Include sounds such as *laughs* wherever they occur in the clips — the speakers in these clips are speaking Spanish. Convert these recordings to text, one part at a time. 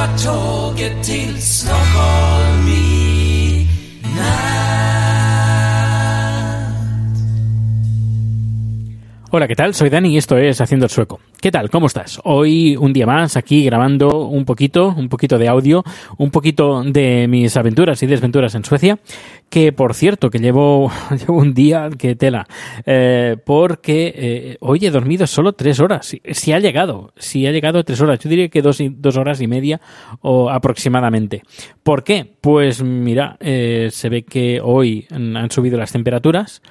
tar tåget till Stockholm. Hola, ¿qué tal? Soy Dani y esto es Haciendo el Sueco. ¿Qué tal? ¿Cómo estás? Hoy un día más aquí grabando un poquito, un poquito de audio, un poquito de mis aventuras y desventuras en Suecia, que por cierto, que llevo, *laughs* llevo un día que tela, eh, porque eh, hoy he dormido solo tres horas. Si, si ha llegado, si ha llegado tres horas, yo diría que dos, y- dos horas y media o aproximadamente. ¿Por qué? Pues mira, eh, se ve que hoy han subido las temperaturas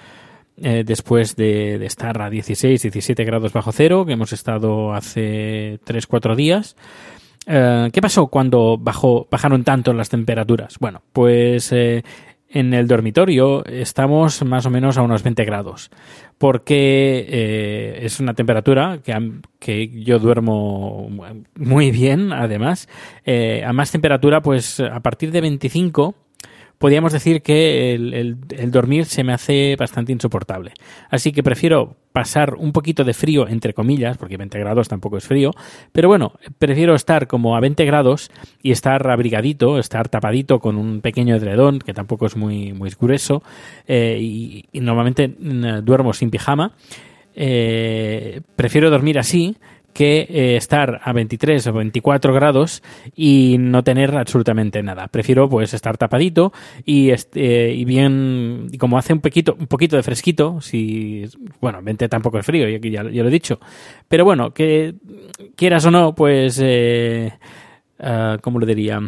eh, después de, estar a 16, 17 grados bajo cero, que hemos estado hace 3-4 días. Eh, ¿Qué pasó cuando bajó, bajaron tanto las temperaturas? Bueno, pues eh, en el dormitorio estamos más o menos a unos 20 grados, porque es una temperatura que, yo duermo muy bien, además. A más temperatura, pues a partir de 25 podríamos decir que el, el- dormir se me hace bastante insoportable. Así que prefiero pasar un poquito de frío, entre comillas, porque 20 grados tampoco es frío, pero bueno, prefiero estar como a 20 grados y estar abrigadito, estar tapadito con un pequeño edredón, que tampoco es muy, muy grueso, eh, y, y normalmente mm, duermo sin pijama. Eh, prefiero dormir así que eh, estar a 23 o 24 grados y no tener absolutamente nada. Prefiero pues estar tapadito y, este, y bien, y como hace un poquito, un poquito de fresquito, si, bueno, 20 tampoco es frío, ya, ya, ya lo he dicho, pero bueno, que quieras o no, pues, ah, ¿cómo lo diría?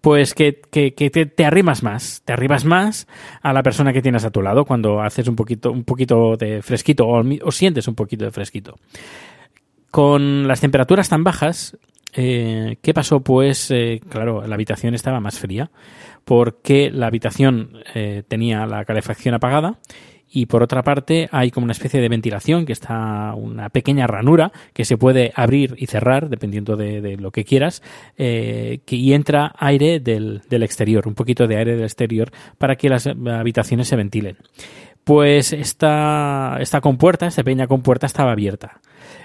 Pues que, te, te arrimas más, te arrimas más a la persona que tienes a tu lado cuando haces un poquito, un poquito de fresquito o sientes un poquito de fresquito con las temperaturas tan bajas, eh, ¿qué pasó? Pues, eh, claro, la habitación estaba más fría porque la habitación eh, tenía la calefacción apagada y por otra parte hay como una especie de ventilación que está una pequeña ranura que se puede abrir y cerrar dependiendo de, lo que quieras y entra aire del, del exterior, un poquito de aire del exterior para que las habitaciones se ventilen. Pues esta, esta compuerta, esta pequeña compuerta estaba abierta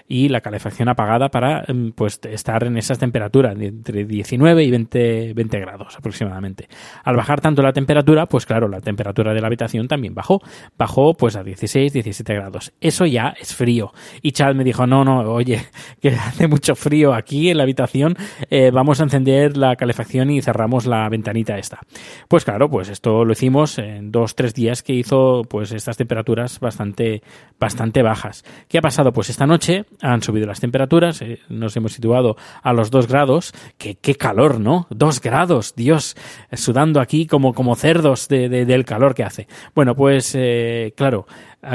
y la calefacción apagada para mm, pues estar en esas temperaturas entre 19 y 20, 20 grados aproximadamente. Al bajar tanto la temperatura, pues claro, la temperatura de la habitación también bajó. Bajó pues a 16, 17 grados. Eso ya es frío. Y Chad me dijo, no, no, oye, *laughs* que hace mucho frío aquí en la habitación, eh, vamos a encender la calefacción y cerramos la ventanita esta. Pues claro, pues esto lo hicimos en dos, tres días que hizo pues estas temperaturas bastante, bastante bajas. ¿Qué ha pasado? Pues esta noche han subido las temperaturas, eh, nos hemos situado a los 2 grados, qué calor, ¿no? 2 grados, Dios, sudando aquí como, como cerdos de, de, del calor que hace. Bueno, pues eh, claro,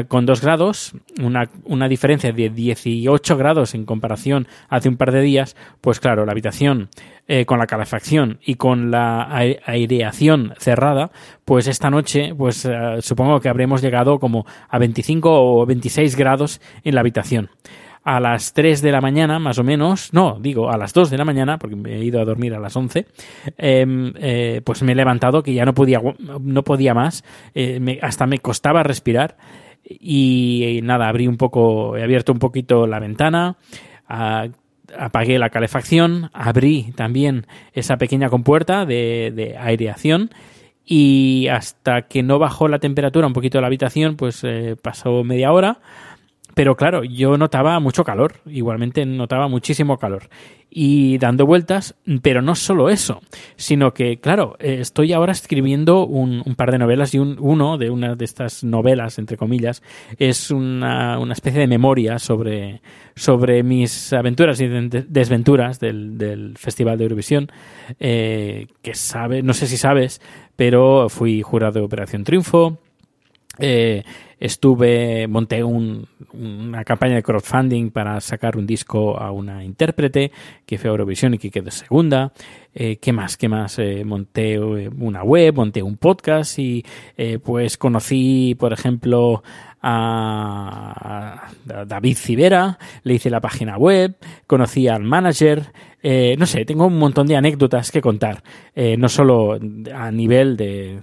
con 2 grados, una, una diferencia de 18 grados en comparación hace un par de días, pues claro, la habitación eh, con la calefacción y con la aireación cerrada, pues esta noche, pues eh, supongo que habremos llegado como a 25 o 26 grados en la habitación a las 3 de la mañana, más o menos, no, digo a las 2 de la mañana, porque me he ido a dormir a las 11, eh, eh, pues me he levantado que ya no podía, no podía más, eh, me, hasta me costaba respirar y, y, nada, abrí un poco, he abierto un poquito la ventana, apagué la calefacción, abrí también esa pequeña compuerta de, de aireación y hasta que no bajó la temperatura un poquito de la habitación, pues pasó media hora pero claro, yo notaba mucho calor, igualmente notaba muchísimo calor. Y dando vueltas, pero no solo eso, sino que, claro, eh, estoy ahora escribiendo un, un par de novelas y un, uno de una de estas novelas, entre comillas, es una, una especie de memoria sobre, sobre mis aventuras y de- desventuras del, del Festival de Eurovisión, eh, que sabe, no sé si sabes, pero fui jurado de Operación Triunfo, eh, estuve, monté un- una campaña de crowdfunding para sacar un disco a una intérprete que fue a Eurovisión y que quedó segunda. Eh, ¿Qué más? ¿Qué más? Eh, monté eh, una web, monté un podcast y eh, pues conocí, por ejemplo, a, David Civera, le hice la página web, conocí al manager, eh, no sé, tengo un montón de anécdotas que contar, eh, no solo a nivel de,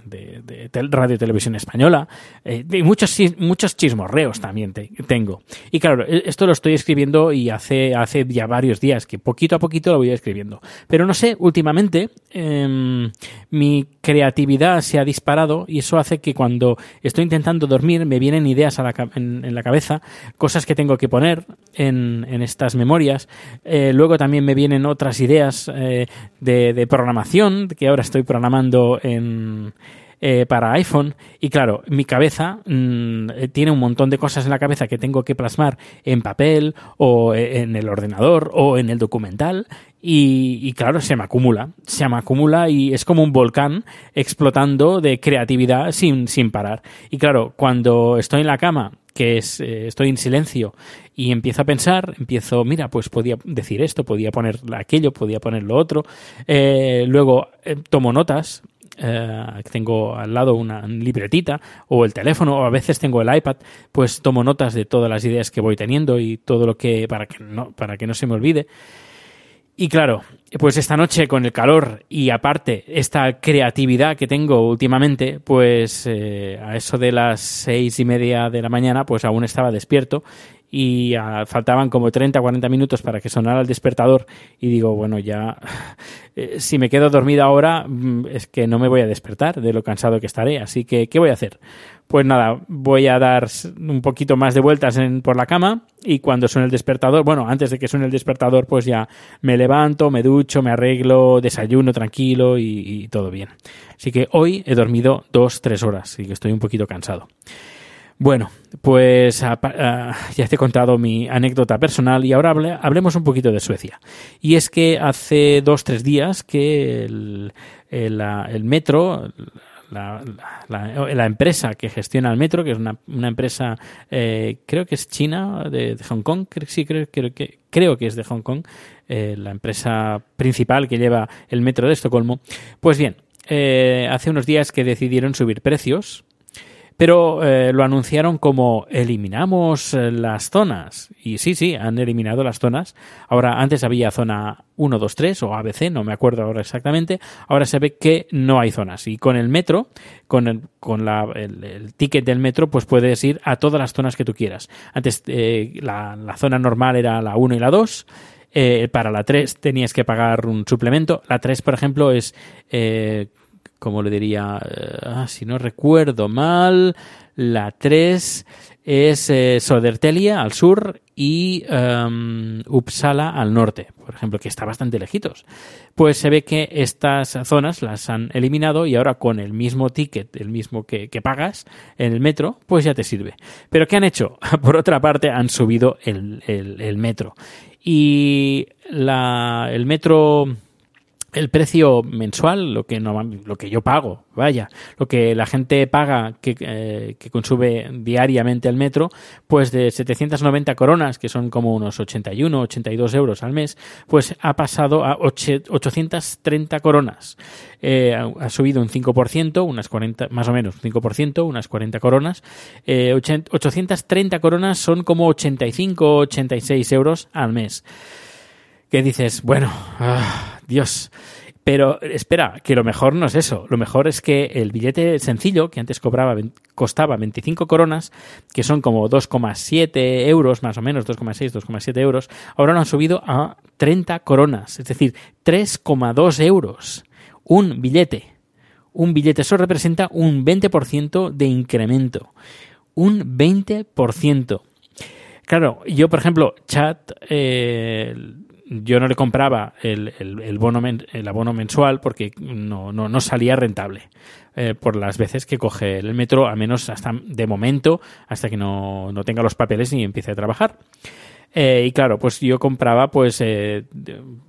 radio y televisión española, eh, y muchos, chis- muchos chismorreos también te- tengo. Y claro, e- esto lo estoy escribiendo y hace, hace ya varios días que poquito a poquito lo voy escribiendo. Pero no sé, últimamente em, mi creatividad se ha disparado y eso hace que cuando estoy intentando dormir me vienen ideas a la en la cabeza, cosas que tengo que poner en, en estas memorias. Eh, luego también me vienen otras ideas eh, de, de programación, que ahora estoy programando en, eh, para iPhone. Y claro, mi cabeza mm, eh, tiene un montón de cosas en la cabeza que tengo que plasmar en papel o eh, en el ordenador o en el documental. Y, y claro, se me acumula, se me acumula y es como un volcán explotando de creatividad sin, sin parar. Y claro, cuando estoy en la cama que es eh, estoy en silencio y empiezo a pensar, empiezo, mira, pues podía decir esto, podía poner aquello, podía poner lo otro. Luego tomo notas, eh, tengo al lado una libretita o el teléfono o a veces tengo el iPad, pues tomo notas de todas las ideas que voy teniendo y todo lo que para que no para que no se me olvide. Y claro, pues esta noche con el calor y aparte esta creatividad que tengo últimamente, pues eh, a eso de las seis y media de la mañana, pues aún estaba despierto y faltaban como 30 o 40 minutos para que sonara el despertador y digo, bueno, ya *laughs* eh, si me quedo dormido ahora mm, es que no me voy a despertar de lo cansado que estaré, así que ¿qué voy a hacer? Pues nada, voy a dar un poquito más de vueltas en, por la cama y cuando suene el despertador, bueno, antes de que suene el despertador, pues ya me levanto, me ducho, me arreglo, desayuno tranquilo y, y todo bien. Así que hoy he dormido dos, tres horas y que estoy un poquito cansado. Bueno, pues apa- ah, ya te he contado mi anécdota personal y ahora hable- hablemos un poquito de Suecia. Y es que hace dos, tres días que el, ah, metro, la, empresa que gestiona el metro, que es una, empresa, eh, creo que es china, de, de Hong Kong, creo, sí, creo, creo que, creo que es de Hong Kong, eh, la empresa principal que lleva el metro de Estocolmo. Pues bien, eh, hace unos días que decidieron subir precios pero eh, lo anunciaron como eliminamos eh, las zonas. Y sí, sí, han eliminado las zonas. Ahora, antes había zona 1, 2, 3 o ABC, no me acuerdo ahora exactamente. Ahora se ve que no hay zonas. Y con el metro, con el, con la, el, ticket del metro, pues puedes ir a todas las zonas que tú quieras. Antes eh, la, la zona normal era la 1 y la 2. Eh, para la 3 tenías que pagar un suplemento. La 3, por ejemplo, es eh, como le diría, eh, ah, si no recuerdo mal, la 3 es eh, Sodertelia al sur y em, Uppsala al norte, por ejemplo, que está bastante lejitos. Pues se ve que estas zonas las han eliminado y ahora con el mismo ticket, el mismo que, que pagas en el metro, pues ya te sirve. Pero ¿qué han hecho? *laughs* Por otra parte, han subido el, el- el metro. Y la, el metro el precio mensual, lo que no, lo que yo pago, vaya, lo que la gente paga que, eh, que consume diariamente el metro, pues de 790 coronas, que son como unos 81, 82 euros al mes, pues ha pasado a oche- 830 coronas. Eh, ha, subido un 5%, unas 40, más o menos, un 5%, unas 40 coronas. Eh, 80 830 coronas son como 85, 86 euros al mes que dices, bueno, ah, Dios. Pero espera, que lo mejor no es eso. Lo mejor es que el billete sencillo, que antes cobraba, costaba 25 coronas, que son como 2,7 euros, más o menos, 2,6, 2,7 euros, ahora lo han subido a 30 coronas, es decir, 3,2 euros. Un billete. Un billete, eso representa un 20% de incremento. Un 20%. Claro, yo, por ejemplo, chat, eh, yo no le compraba el, el, el, bono el abono mensual porque no, no, no salía rentable eh, por las veces que coge el metro, al menos hasta de momento, hasta que no, no tenga los papeles ni empiece a trabajar. Eh, y claro, pues yo compraba, pues, eh,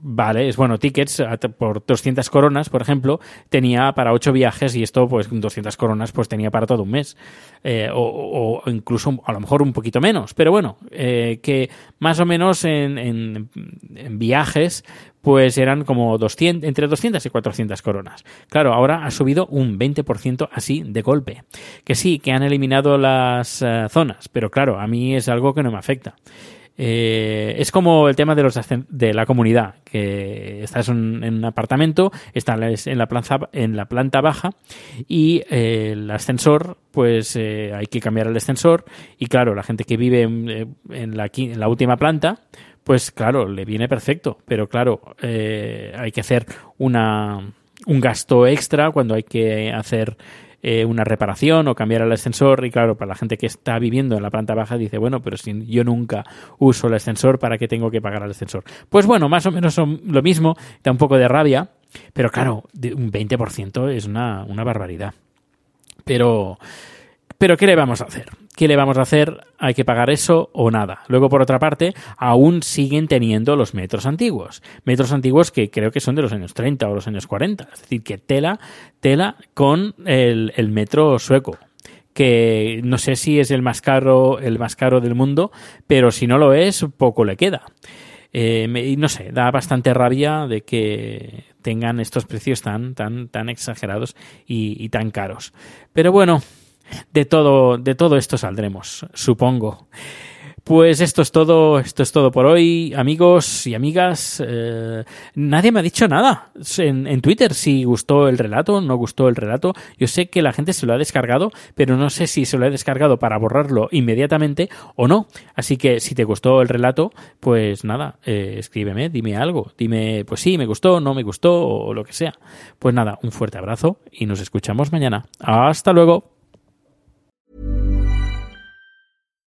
vale, es bueno, tickets por 200 coronas, por ejemplo, tenía para 8 viajes y esto, pues, 200 coronas, pues tenía para todo un mes. Eh, o, o, incluso a lo mejor un poquito menos. Pero bueno, eh, que más o menos en, en, viajes, pues eran como 200, entre 200 y 400 coronas. Claro, ahora ha subido un 20% así de golpe. Que sí, que han eliminado las zonas, pero claro, a mí es algo que no me afecta. Eh, es como el tema de, los de la comunidad, que estás en, un apartamento, estás en la, planta, en la planta baja y eh, el ascensor, pues eh, hay que cambiar el ascensor y claro, la gente que vive en, en, la, en la, última planta, pues claro, le viene perfecto, pero claro, eh, hay que hacer una, un gasto extra cuando hay que hacer eh, una reparación o cambiar el ascensor y claro, para la gente que está viviendo en la planta baja dice, bueno, pero si yo nunca uso el ascensor, ¿para qué tengo que pagar el ascensor? Pues bueno, más o menos son lo mismo, da un poco de rabia, pero claro, un 20% es una, una barbaridad. Pero, pero ¿qué le vamos a hacer? ¿Qué le vamos a hacer? ¿Hay que pagar eso o nada? Luego, por otra parte, aún siguen teniendo los metros antiguos. Metros antiguos que creo que son de los años 30 o los años 40. Es decir, que tela, tela con el, el metro sueco que no sé si es el más caro, el más caro del mundo, pero si no lo es, poco le queda. Eh, no sé, da bastante rabia de que tengan estos precios tan, tan, tan exagerados y tan caros. Pero bueno, de todo, de todo esto saldremos, supongo. Pues esto es todo, esto es todo por hoy, amigos y amigas. Eh, nadie me ha dicho nada en, Twitter si gustó el relato, no gustó el relato. Yo sé que la gente se lo ha descargado, pero no sé si se lo ha descargado para borrarlo inmediatamente o no. Así que si te gustó el relato, pues nada, eh, escríbeme, dime algo, dime, pues sí, me gustó, no me gustó o lo que sea. Pues nada, un fuerte abrazo y nos escuchamos mañana. Hasta luego.